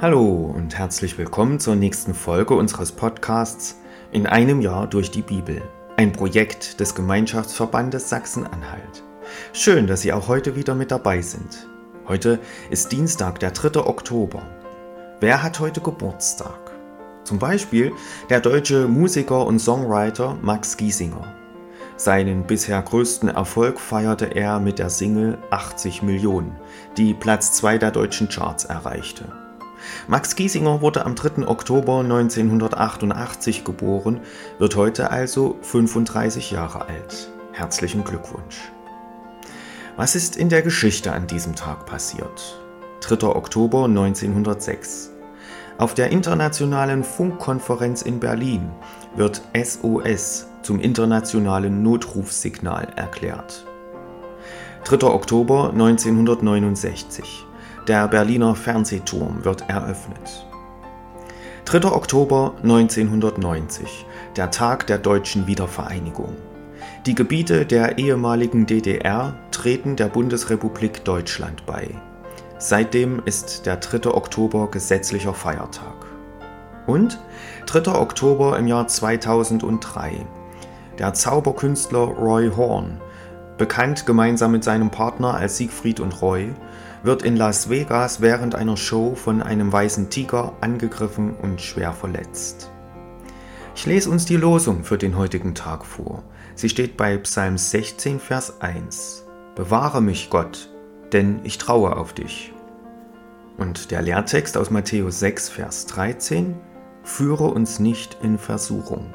Hallo und herzlich willkommen zur nächsten Folge unseres Podcasts In einem Jahr durch die Bibel, ein Projekt des Gemeinschaftsverbandes Sachsen-Anhalt. Schön, dass Sie auch heute wieder mit dabei sind. Heute ist Dienstag, der 3. Oktober. Wer hat heute Geburtstag? Zum Beispiel der deutsche Musiker und Songwriter Max Giesinger. Seinen bisher größten Erfolg feierte er mit der Single 80 Millionen, die Platz 2 der deutschen Charts erreichte. Max Giesinger wurde am 3. Oktober 1988 geboren, wird heute also 35 Jahre alt. Herzlichen Glückwunsch. Was ist in der Geschichte an diesem Tag passiert? 3. Oktober 1906. Auf der Internationalen Funkkonferenz in Berlin wird SOS zum internationalen Notrufsignal erklärt. 3. Oktober 1969. Der Berliner Fernsehturm wird eröffnet. 3. Oktober 1990, der Tag der deutschen Wiedervereinigung. Die Gebiete der ehemaligen DDR treten der Bundesrepublik Deutschland bei. Seitdem ist der 3. Oktober gesetzlicher Feiertag. Und 3. Oktober im Jahr 2003. Der Zauberkünstler Roy Horn, bekannt gemeinsam mit seinem Partner als Siegfried und Roy, wird in Las Vegas während einer Show von einem weißen Tiger angegriffen und schwer verletzt. Ich lese uns die Losung für den heutigen Tag vor. Sie steht bei Psalm 16, Vers 1. Bewahre mich, Gott, denn ich traue auf dich. Und der Lehrtext aus Matthäus 6, Vers 13. Führe uns nicht in Versuchung.